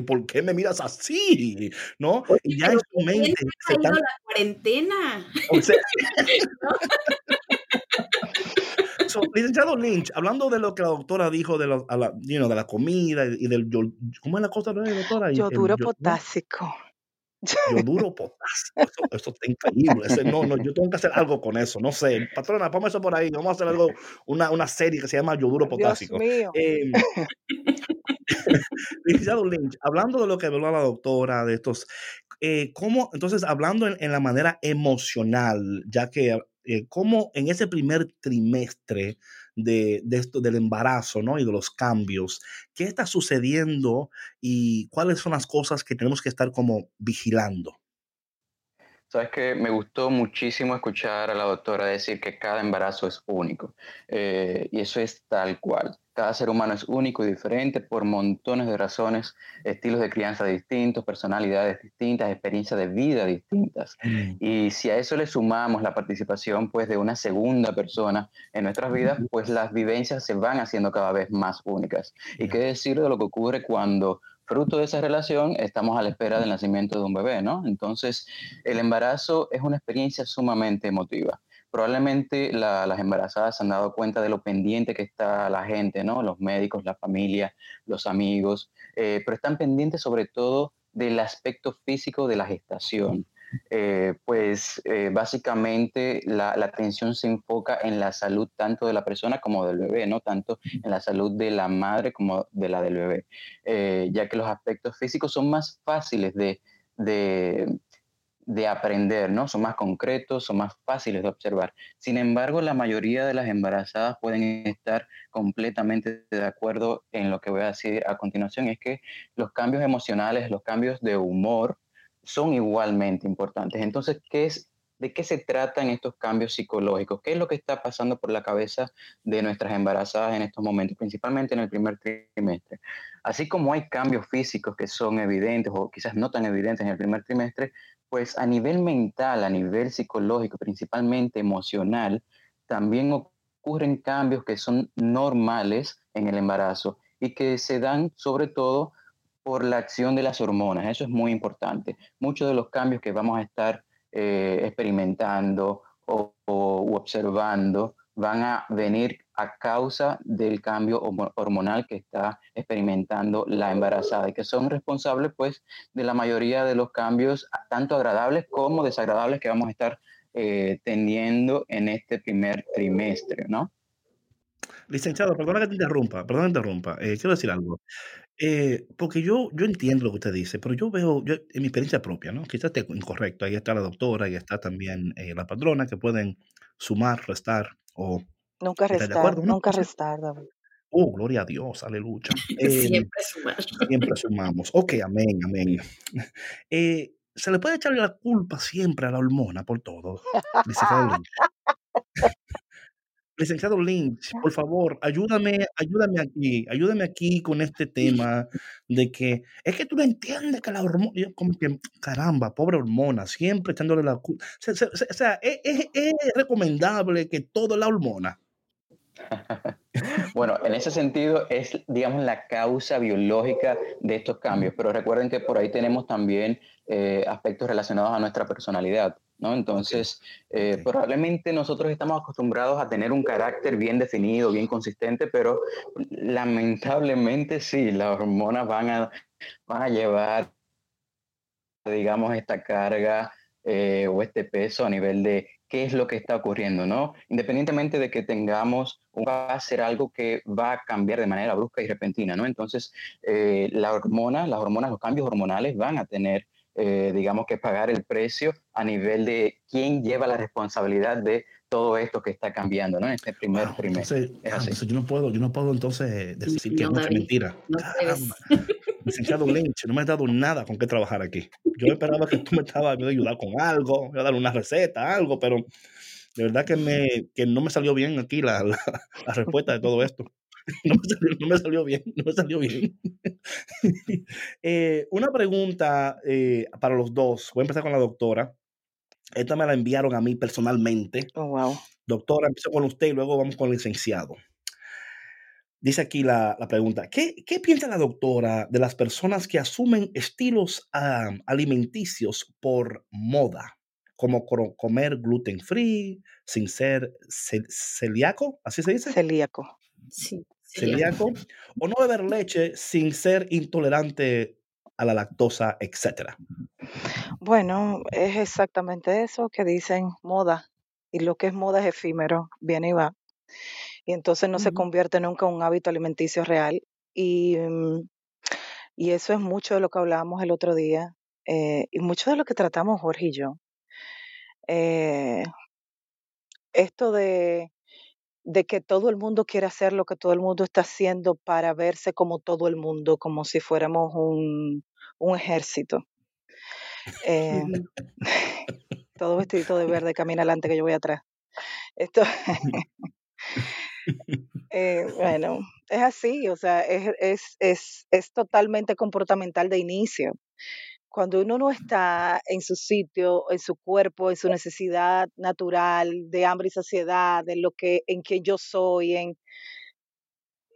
¿Por qué me miras así? ¿No? y ya en su mente. Se está... la cuarentena. licenciado Lynch, hablando de lo que la doctora dijo de, la, de la comida y del. ¿Cómo es la cosa, doctora? Yoduro potásico. Yoduro potasio. Eso, eso, está increíble. no, no, yo tengo que hacer algo con eso. No sé. Patrona, ponme eso por ahí. Vamos a hacer algo, una, una serie que se llama Yoduro potásico. Dios mío. Eh, Lynch, hablando de lo que habló la doctora, de estos, eh, ¿cómo, entonces, hablando en, en, la manera emocional, ya que, eh, ¿cómo en ese primer trimestre de, esto, del embarazo ¿no? y de los cambios. ¿Qué está sucediendo y cuáles son las cosas que tenemos que estar como vigilando? Sabes que me gustó muchísimo escuchar a la doctora decir que cada embarazo es único. Eh, y eso es tal cual. Cada ser humano es único y diferente por montones de razones, estilos de crianza distintos, personalidades distintas, experiencias de vida distintas. Mm. Y si a eso le sumamos la participación pues, de una segunda persona en nuestras vidas, pues las vivencias se van haciendo cada vez más únicas. Y qué decir de lo que ocurre cuando fruto de esa relación estamos a la espera del nacimiento de un bebé, ¿no? Entonces, el embarazo es una experiencia sumamente emotiva probablemente las embarazadas se han dado cuenta de lo pendiente que está la gente, ¿no? Los médicos, la familia, los amigos, eh, pero están pendientes sobre todo del aspecto físico de la gestación. Eh, pues eh, básicamente la, atención se enfoca en la salud tanto de la persona como del bebé, no tanto en la salud de la madre como de la del bebé, ya que los aspectos físicos son más fáciles de, de aprender, ¿no? Son más concretos, son más fáciles de observar. Sin embargo, la mayoría de las embarazadas pueden estar completamente de acuerdo en lo que voy a decir a continuación, es que los cambios emocionales, los cambios de humor son igualmente importantes. Entonces, ¿qué es, ¿de qué se tratan estos cambios psicológicos? ¿Qué es lo que está pasando por la cabeza de nuestras embarazadas en estos momentos, principalmente en el primer trimestre? Así como hay cambios físicos que son evidentes o quizás no tan evidentes en el primer trimestre, pues a nivel mental, a nivel psicológico, principalmente emocional, también ocurren cambios que son normales en el embarazo y que se dan sobre todo por la acción de las hormonas. Eso es muy importante. Muchos de los cambios que vamos a estar eh, experimentando o, observando van a venir a causa del cambio hormonal que está experimentando la embarazada y que son responsables pues de la mayoría de los cambios tanto agradables como desagradables que vamos a estar eh, teniendo en este primer trimestre, ¿no? Licenciado, perdona que te interrumpa, perdona que te interrumpa, eh, quiero decir algo. Eh, porque yo, yo entiendo lo que usted dice, pero yo veo, yo, en mi experiencia propia, ¿no? Quizás esté incorrecto, ahí está la doctora, ahí está también la patrona, que pueden sumar, restar o Nunca restar, nunca restar, David. Oh, gloria a Dios, aleluya. siempre sumamos. Siempre sumamos. Ok, amén, amén. Eh, se le puede echar la culpa siempre a la hormona por todo. Lynch. Licenciado Lynch, por favor, ayúdame, ayúdame aquí, ayúdame aquí con este tema de que es que tú no entiendes que la hormona, como que, caramba, pobre hormona, siempre echándole la culpa. O sea, es, es recomendable que todo la hormona. Bueno, en ese sentido es, digamos, la causa biológica de estos cambios, pero recuerden que por ahí tenemos también eh, aspectos relacionados a nuestra personalidad, ¿no? Entonces, eh, probablemente nosotros estamos acostumbrados a tener un carácter bien definido, bien consistente, pero lamentablemente sí, las hormonas van a, van a llevar, digamos, esta carga eh, o este peso a nivel de qué es lo que está ocurriendo, ¿no? Independientemente de que tengamos, va a ser algo que va a cambiar de manera brusca y repentina, ¿no? Entonces, eh, la hormona, las hormonas, los cambios hormonales van a tener, eh, digamos, que pagar el precio a nivel de quién lleva la responsabilidad de todo esto que está cambiando, ¿no? En este primer trimestre. Entonces, yo no puedo, yo no puedo entonces decir que no, es mentira. No Licenciado Lynch, no me has dado nada con qué trabajar aquí. Yo esperaba que tú me estabas a ayudar con algo, me a dar una receta, algo, pero de verdad que, me, que no me salió bien aquí la, la, respuesta de todo esto. No me, salió, bien, no me salió bien. Eh, una pregunta eh, para los dos. Voy a empezar con la doctora. Esta me la enviaron a mí personalmente. Oh, wow. Doctora, empiezo con usted y luego vamos con el licenciado. Dice aquí la, pregunta, ¿qué, piensa la doctora de las personas que asumen estilos alimenticios por moda? Como comer gluten free, sin ser celíaco, ¿así se dice? Celíaco. Sí. Celíaco. O no beber leche sin ser intolerante a la lactosa, etcétera. Bueno, es exactamente eso que dicen moda. Y lo que es moda es efímero, viene y va y entonces no se convierte nunca en un hábito alimenticio real. Y, mm, y eso es mucho de lo que hablábamos el otro día eh, y mucho de lo que tratamos Jorge y yo. Eh, esto de, de que todo el mundo quiere hacer lo que todo el mundo está haciendo para verse como todo el mundo, como si fuéramos un, un ejército. Eh, todo vestidito de verde, camina adelante que yo voy atrás. Esto, eh, bueno, es así, o sea, es, es, es, es totalmente comportamental de inicio. Cuando uno no está en su sitio, en su cuerpo, en su necesidad natural de hambre y saciedad, en lo que, en quien yo soy, en,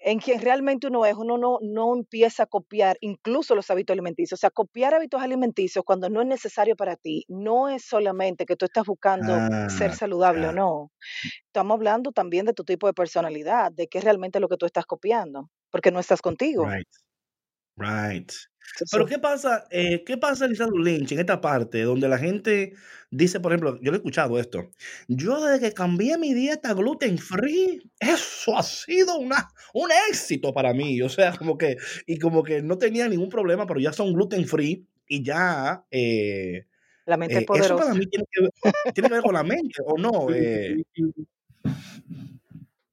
en quien realmente uno es, uno no, no empieza a copiar incluso los hábitos alimenticios. O sea, copiar hábitos alimenticios cuando no es necesario para ti, no es solamente que tú estás buscando ser ah, saludable o no. Estamos hablando también de tu tipo de personalidad, de qué es realmente lo que tú estás copiando, porque no estás contigo. Right. Right. Pero ¿qué pasa, eh, qué pasa, Lisandro Lynch, en esta parte donde la gente dice, por ejemplo, yo le he escuchado esto, yo desde que cambié mi dieta gluten free, eso ha sido una, un éxito para mí, o sea, como que, y como que no tenía ningún problema, pero ya son gluten free y ya... Eh, la mente eh, Eso para mí tiene que, ver, con la mente, ¿o no?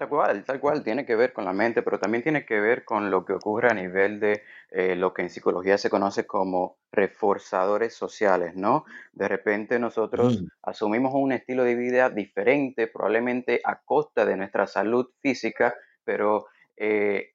Tal cual, tal cual, tiene que ver con la mente, pero también tiene que ver con lo que ocurre a nivel de eh, lo que en psicología se conoce como reforzadores sociales, ¿no? De repente nosotros mm. asumimos un estilo de vida diferente, probablemente a costa de nuestra salud física, pero eh,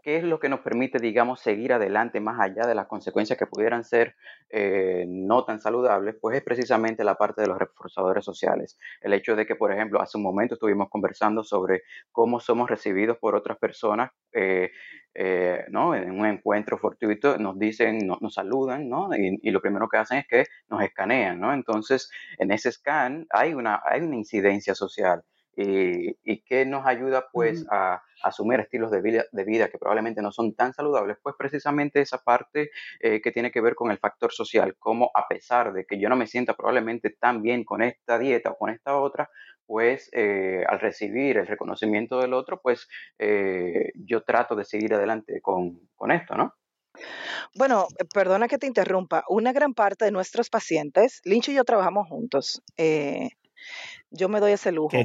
¿Qué es lo que nos permite, digamos, seguir adelante más allá de las consecuencias que pudieran ser eh, no tan saludables? Pues es precisamente la parte de los reforzadores sociales. El hecho de que, por ejemplo, hace un momento estuvimos conversando sobre cómo somos recibidos por otras personas, eh, eh, ¿no? En un encuentro fortuito nos dicen, nos saludan, ¿no? Y, y, lo primero que hacen es que nos escanean, ¿no? Entonces, en ese scan hay una, hay una incidencia social y, y que nos ayuda pues a, asumir estilos de vida, de vida, que probablemente no son tan saludables, pues precisamente esa parte eh, que tiene que ver con el factor social, como a pesar de que yo no me sienta probablemente tan bien con esta dieta o con esta otra, pues eh, al recibir el reconocimiento del otro, pues eh, yo trato de seguir adelante con, con esto, ¿no? Bueno, perdona que te interrumpa. Una gran parte de nuestros pacientes, Lynch y yo trabajamos juntos. yo me doy ese lujo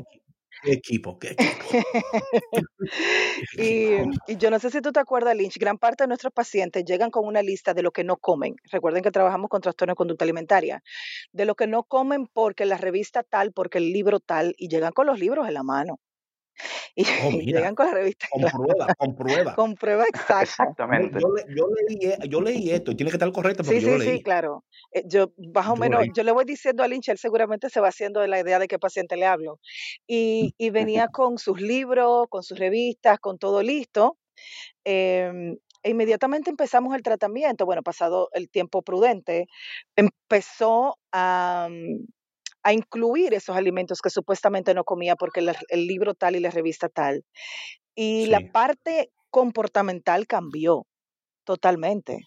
equipo, qué y, yo no sé si tú te acuerdas, Lynch, gran parte de nuestros pacientes llegan con una lista de lo que no comen. Recuerden que trabajamos con trastorno de conducta alimentaria. De lo que no comen porque la revista tal, porque el libro tal, y llegan con los libros en la mano. Y, oh, llegan con la revista. Con prueba, con prueba. con prueba exacta. Exactamente. Yo, yo, leí, e, yo, leí, esto y tiene que estar correcto porque sí, yo sí, Sí, claro. Eh, yo, más o menos, yo le voy diciendo a Lynch, él seguramente se va haciendo de la idea de qué paciente le hablo. Y, y venía con sus libros, con sus revistas, con todo listo. Eh, e inmediatamente empezamos el tratamiento. Bueno, pasado el tiempo prudente, empezó a, a incluir esos alimentos que supuestamente no comía porque el, libro tal y la revista tal. Y la parte comportamental cambió totalmente.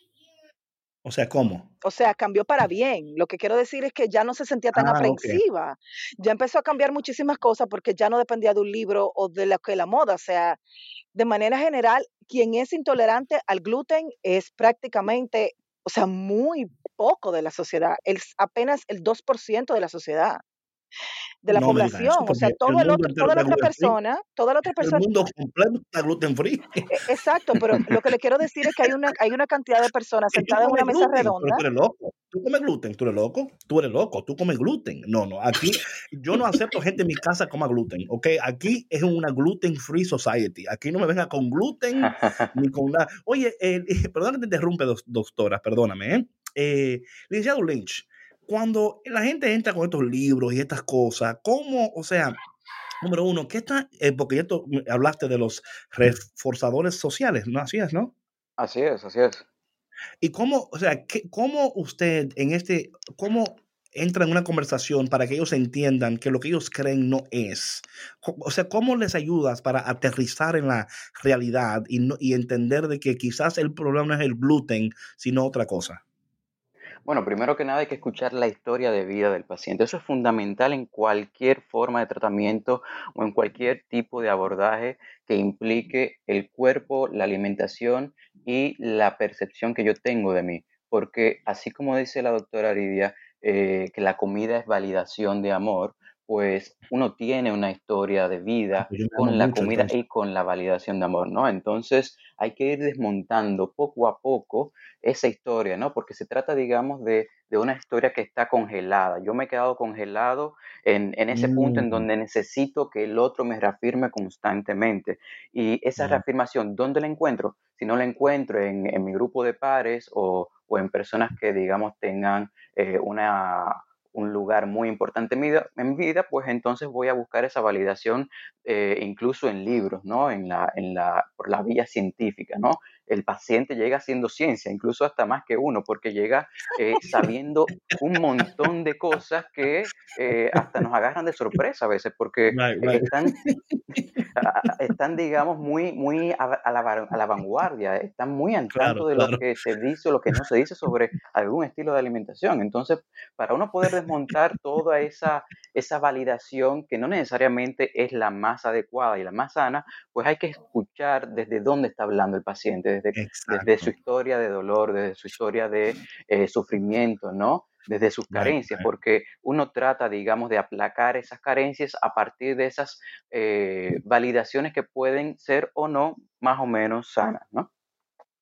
O sea, ¿cómo? O sea, cambió para bien. Lo que quiero decir es que ya no se sentía tan ah, aprensiva. Ya empezó a cambiar muchísimas cosas porque ya no dependía de un libro o de la, que la moda. O sea, de manera general, quien es intolerante al gluten es prácticamente, o sea, muy poco de la sociedad, es apenas el 2% de la sociedad de la población, o sea, todo el otro, toda la otra persona, toda la otra persona. El mundo completo está gluten free. E, exacto, pero lo que le quiero decir es que hay una, hay una cantidad de personas sentadas en una mesa redonda. Tú eres loco, tú comes gluten, tú eres loco, tú eres loco, tú comes gluten. No, no, aquí yo no acepto gente en mi casa que coma gluten, ¿ok? Aquí es una gluten free society. Aquí no me venga con gluten ni con nada. Oye, eh, perdón que te interrumpe, doctora, perdóname, ¿eh? Eh licenciado Lynch, cuando la gente entra con estos libros y estas cosas, ¿cómo, o sea, número uno, qué está, eh, porque ya hablaste de los reforzadores sociales, ¿no? Así es, ¿no? Así es, así es. ¿Y cómo, o sea, cómo usted en este, cómo entra en una conversación para que ellos entiendan que lo que ellos creen no es? O sea, ¿cómo les ayudas para aterrizar en la realidad y, no, y entender de que quizás el problema no es el gluten, sino otra cosa? Bueno, primero que nada hay que escuchar la historia de vida del paciente. Eso es fundamental en cualquier forma de tratamiento o en cualquier tipo de abordaje que implique el cuerpo, la alimentación y la percepción que yo tengo de mí. Porque así como dice la doctora Aridia, eh, que la comida es validación de amor, pues uno tiene una historia de vida con la comida y con la validación de amor, ¿no? Entonces hay que ir desmontando poco a poco esa historia, ¿no? Porque se trata, digamos, de, una historia que está congelada. Yo me he quedado congelado en, ese punto en mm. donde necesito que el otro me reafirme constantemente. Y esa reafirmación, ¿dónde la encuentro? Si no la encuentro en, mi grupo de pares o, en personas que, digamos, tengan eh, una un lugar muy importante en mi, vida, pues entonces voy a buscar esa validación eh, incluso en libros, ¿no? En la, en la, por la vía científica, ¿no? El paciente llega haciendo ciencia, incluso hasta más que uno, porque llega eh, sabiendo un montón de cosas que eh, hasta nos agarran de sorpresa a veces, porque Están, están, digamos, muy, muy a, la, vanguardia, están muy al tanto de lo que se dice o lo que no se dice sobre algún estilo de alimentación. Entonces, para uno poder desmontar toda esa, esa validación que no necesariamente es la más adecuada y la más sana, pues hay que escuchar desde dónde está hablando el paciente, desde, desde su historia de dolor, desde su historia de eh, sufrimiento, ¿no? Desde sus carencias, porque uno trata, digamos, de aplacar esas carencias a partir de esas eh, validaciones que pueden ser o no más o menos sanas, ¿no?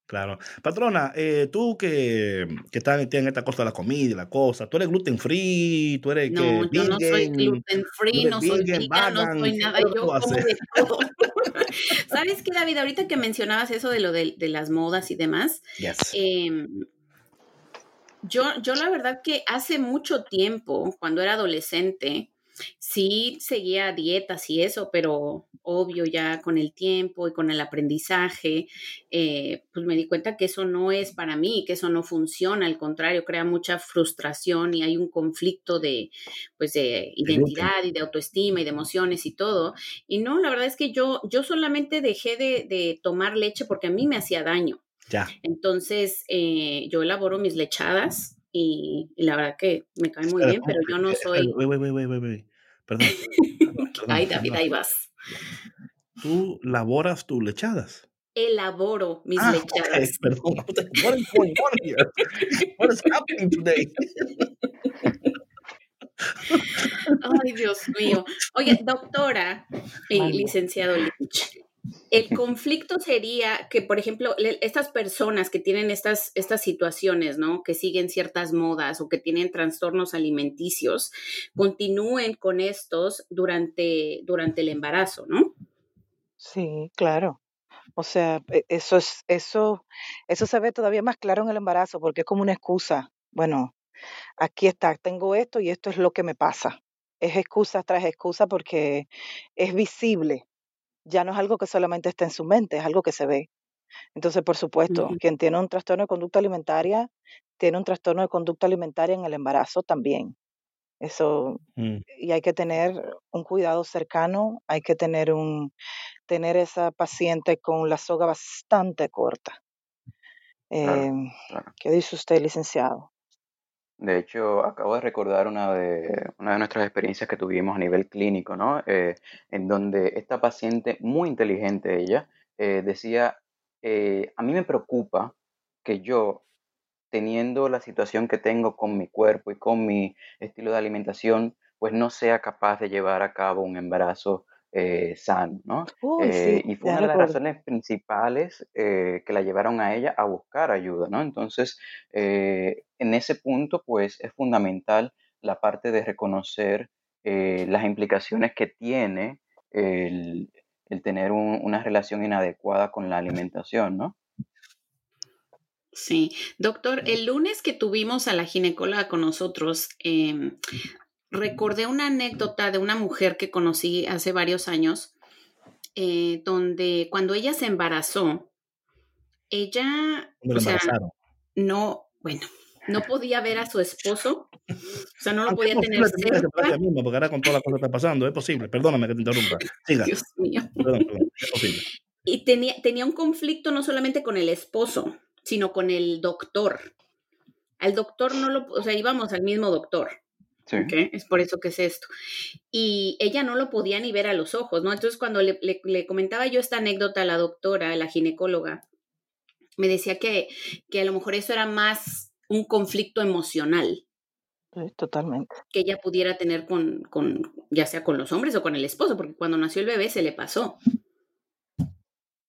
Claro. Patrona, eh, tú que, que estás en esta cosa de la comida y la cosa, ¿tú eres gluten free? ¿Tú eres No, yo no soy gluten free, no soy vegan, no soy nada, yo como de todo. ¿Sabes qué, David? Ahorita que mencionabas eso de lo de, de las modas y demás, em, yo, yo la verdad que hace mucho tiempo, cuando era adolescente, sí seguía dietas y eso, pero obvio ya con el tiempo y con el aprendizaje, eh, pues me di cuenta que eso no es para mí, que eso no funciona, al contrario, crea mucha frustración y hay un conflicto de, pues de identidad y de autoestima y de emociones y todo. Y no, la verdad es que yo, yo solamente dejé de, tomar leche porque a mí me hacía daño. Ya. Entonces, eh, yo elaboro mis lechadas y, la verdad que me cae muy bien, pero yo no soy... Perdón. Ay, David, ahí vas. ¿Tú laboras tus lechadas? Elaboro mis ah, lechadas. Okay, perdón. What is going on here? What is happening today? Ay, Dios mío. Oye, doctora y licenciado Lynch, el conflicto sería que, por ejemplo, estas personas que tienen estas, estas situaciones, ¿no? Que siguen ciertas modas o que tienen trastornos alimenticios, continúen con estos durante, durante el embarazo, ¿no? Sí, claro. O sea, e, eso es, eso, eso se ve todavía más claro en el embarazo, porque es como una excusa. Bueno, aquí está, tengo esto y esto es lo que me pasa. Es excusa tras excusa porque es visible ya no es algo que solamente está en su mente, es algo que se ve. Entonces, por supuesto, quien tiene un trastorno de conducta alimentaria, tiene un trastorno de conducta alimentaria en el embarazo también. Eso, mm. y hay que tener un cuidado cercano, hay que tener un, tener esa paciente con la soga bastante corta. Em, ¿Qué dice usted, licenciado? De hecho, acabo de recordar una de, una de nuestras experiencias que tuvimos a nivel clínico, ¿no? Eh, en donde esta paciente, muy inteligente ella, eh, decía, eh, a mí me preocupa que yo, teniendo la situación que tengo con mi cuerpo y con mi estilo de alimentación, pues no sea capaz de llevar a cabo un embarazo eh, sano, ¿no? Eh, y fue una de las razones principales eh, que la llevaron a ella a buscar ayuda, ¿no? Entonces, en ese punto, pues es fundamental la parte de reconocer las implicaciones que tiene el, tener una relación inadecuada con la alimentación, ¿no? Sí, doctor, el lunes que tuvimos a la ginecóloga con nosotros, em, recordé una anécdota de una mujer que conocí hace varios años, eh, donde cuando ella se embarazó, ella, o sea, no, bueno, no podía ver a su esposo, o sea, no lo podía tener cerca. porque ahora con toda la cosa que está pasando, es posible, perdóname que te interrumpa. Dios mío. Perdón, perdón, es posible. Y tenía, tenía un conflicto no solamente con el esposo, sino con el doctor. Al doctor no lo, o sea, íbamos al mismo doctor. Es por eso que es esto. Y ella no lo podía ni ver a los ojos, ¿no? Entonces, cuando le, comentaba yo esta anécdota a la doctora, a la ginecóloga, me decía que, que a lo mejor eso era más un conflicto emocional, totalmente. Que ella pudiera tener con, con, ya sea con los hombres o con el esposo, porque cuando nació el bebé se le pasó.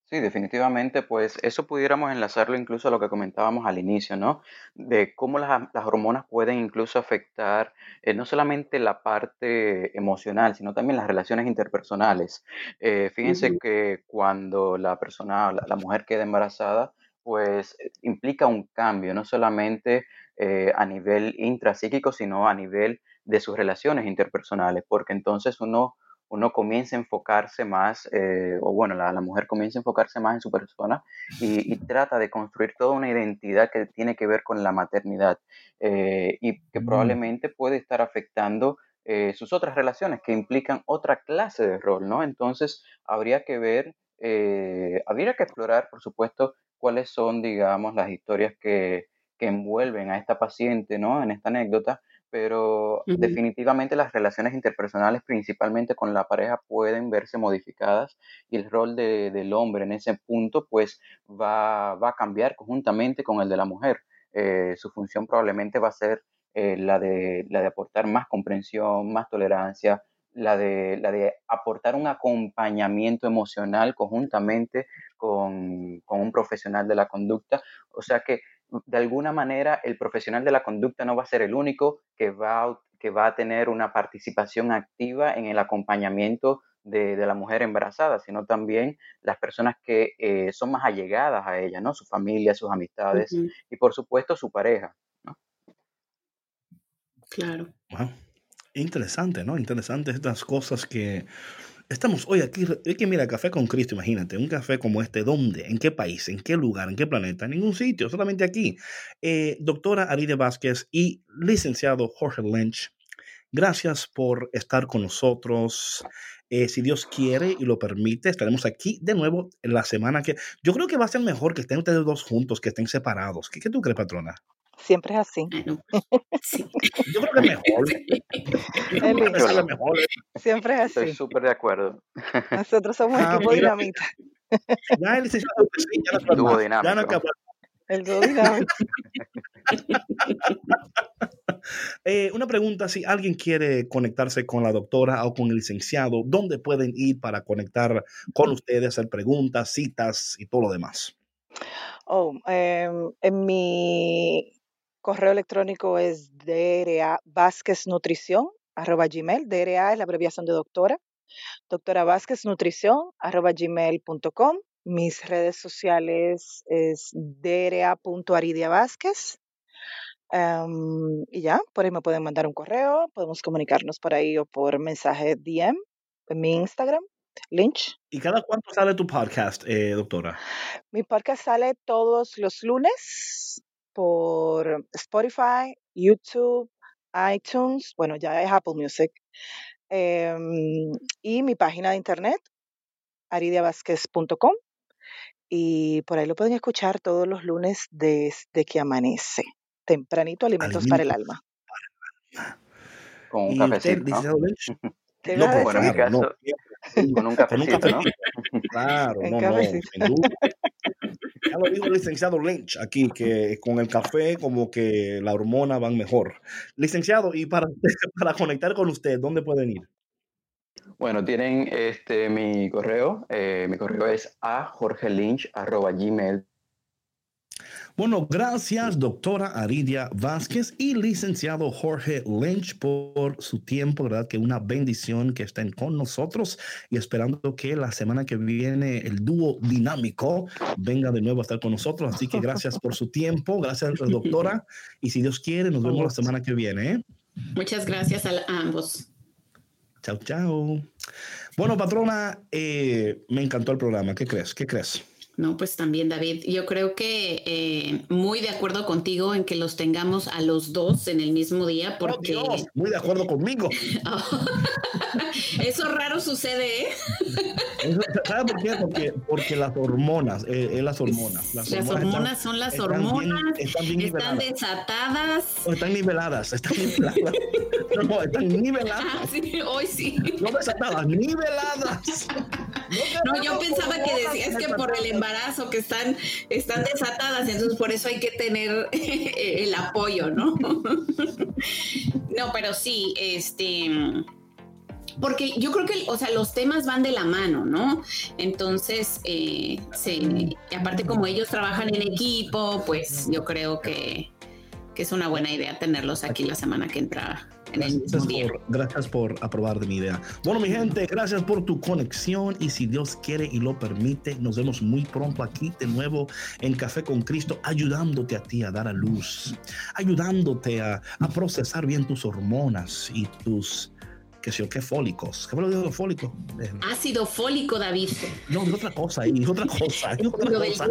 Sí, definitivamente, pues eso pudiéramos enlazarlo incluso a lo que comentábamos al inicio, ¿no? De cómo las, hormonas pueden incluso afectar eh, no solamente la parte emocional, sino también las relaciones interpersonales. Eh, fíjense que cuando la persona, la, mujer queda embarazada, pues eh, implica un cambio, no solamente a nivel intrapsíquico, sino a nivel de sus relaciones interpersonales, porque entonces uno uno comienza a enfocarse más, eh, o bueno, la, mujer comienza a enfocarse más en su persona y, trata de construir toda una identidad que tiene que ver con la maternidad eh, y que mm. probablemente puede estar afectando eh, sus otras relaciones que implican otra clase de rol, ¿no? Entonces, habría que ver, habría que explorar, por supuesto, cuáles son, digamos, las historias que, que envuelven a esta paciente, ¿no? En esta anécdota pero definitivamente las relaciones interpersonales, principalmente con la pareja, pueden verse modificadas y el rol del hombre en ese punto, pues va, a cambiar conjuntamente con el de la mujer. Eh, su función probablemente va a ser eh, la, de, la de aportar más comprensión, más tolerancia, la de, la de aportar un acompañamiento emocional conjuntamente con, con, un profesional de la conducta. O sea que de alguna manera el profesional de la conducta no va a ser el único que va a, que va a tener una participación activa en el acompañamiento de, la mujer embarazada, sino también las personas que eh, son más allegadas a ella, ¿no? Su familia, sus amistades y por supuesto su pareja. Claro. Interesante, ¿no? Interesante estas cosas que Estamos hoy aquí, mira, café con Cristo, imagínate, un café como este, ¿dónde? ¿En qué país? ¿En qué lugar? ¿En qué planeta? En ningún sitio, solamente aquí. Eh, doctora Aride Vázquez y licenciado Jorge Lynch, gracias por estar con nosotros. Eh, si Dios quiere y lo permite, estaremos aquí de nuevo la semana que... Yo creo que va a ser mejor que estén ustedes dos juntos, que estén separados. ¿Qué, qué tú crees, patrona? Siempre es así. Yo creo que es mejor. Siempre es así. Estoy súper de acuerdo. Nosotros somos ah, equipo dinamita. Ya el licenciado ya no dúo dinámico. El dúo dinámico. eh, una pregunta, si alguien quiere conectarse con la doctora o con el licenciado, ¿dónde pueden ir para conectar con ustedes, hacer preguntas, citas y todo lo demás? Oh, eh, en mi correo electrónico es DRA Vázquez Nutrición, arroba gmail. DRA es la abreviación de doctora. Doctora Vázquez Nutrición, arroba gmail.com. Mis redes sociales es dra.aridiavázquez. Um, y ya, por ahí me pueden mandar un correo, podemos comunicarnos por ahí o por mensaje DM en mi Instagram, Lynch. ¿Y cada cuánto sale tu podcast, eh, doctora? Mi podcast sale todos los lunes por Spotify, YouTube, iTunes, bueno, ya es Apple Music, em, y mi página de internet, aridiavasquez.com, y por ahí lo pueden escuchar todos los lunes desde que amanece. Tempranito, alimentos para el alma. Con un cafecito. ¿no? No, bueno, en mi caso, con un cafecito, ¿no? Claro, no, no, Ya lo dijo el licenciado Lynch aquí, que con el café como que la hormona van mejor. Licenciado, y para, para conectar con usted, ¿dónde pueden ir? Bueno, tienen este mi correo. Eh, mi correo es a jorgelinch.gmail.com bueno, gracias, doctora Aridia Vázquez y licenciado Jorge Lynch por su tiempo, ¿verdad? Que una bendición que estén con nosotros y esperando que la semana que viene el dúo dinámico venga de nuevo a estar con nosotros. Así que gracias por su tiempo, gracias, doctora. Y si Dios quiere, nos vemos la semana que viene. ¿eh? Muchas gracias a ambos. Chao, chao. Bueno, patrona, eh, me encantó el programa. ¿Qué crees? ¿Qué crees? No, pues también, David. Yo creo que eh, muy de acuerdo contigo en que los tengamos a los dos en el mismo día, oh, porque. muy de acuerdo conmigo. Eso raro sucede, ¿eh? ¿Sabes por qué? Porque, porque las hormonas, eh, las hormonas. Las, hormonas, son las hormonas. están, desatadas. están niveladas, están niveladas. no, están niveladas. Ah, sí, hoy sí. No desatadas, niveladas. No, yo pensaba que decías que por el embarazo que están, están desatadas, entonces por eso hay que tener el apoyo, ¿no? No, pero sí, este porque yo creo que, o sea, los temas van de la mano, ¿no? Entonces, eh, sí, aparte como ellos trabajan en equipo, pues yo creo que, es una buena idea tenerlos aquí la semana que entra. En gracias, el. Por, gracias por aprobar de mi idea. Bueno, mi gente, gracias por tu conexión y si Dios quiere y lo permite, nos vemos muy pronto aquí de nuevo en Café con Cristo, ayudándote a ti a dar a luz, ayudándote a, a procesar bien tus hormonas y tus que sé yo, qué fólicos. ¿Qué fue lo de los fólicos? Ácido fólico, David. No, es otra cosa, y otra cosa. Y otra cosa.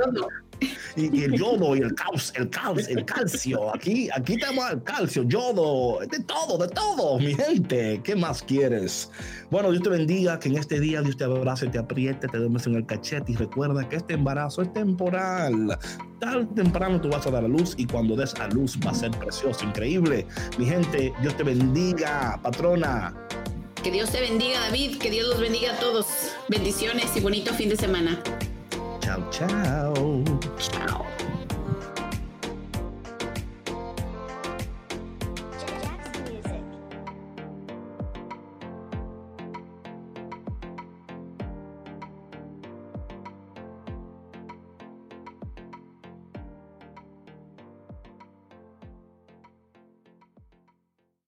Y, el yodo y el caos, el caos, el calcio. Aquí, aquí tenemos el calcio, yodo, de todo, de todo, mi gente. ¿Qué más quieres? Bueno, Dios te bendiga, que en este día Dios te abrace, te apriete, te duermes en el cachete y recuerda que este embarazo es temporal. Tal temprano tú vas a dar a luz y cuando des a luz va a ser precioso, increíble. Mi gente, Dios te bendiga, patrona. Que Dios te bendiga, David. Que Dios los bendiga a todos. Bendiciones y bonito fin de semana. Chao, chao. Chao.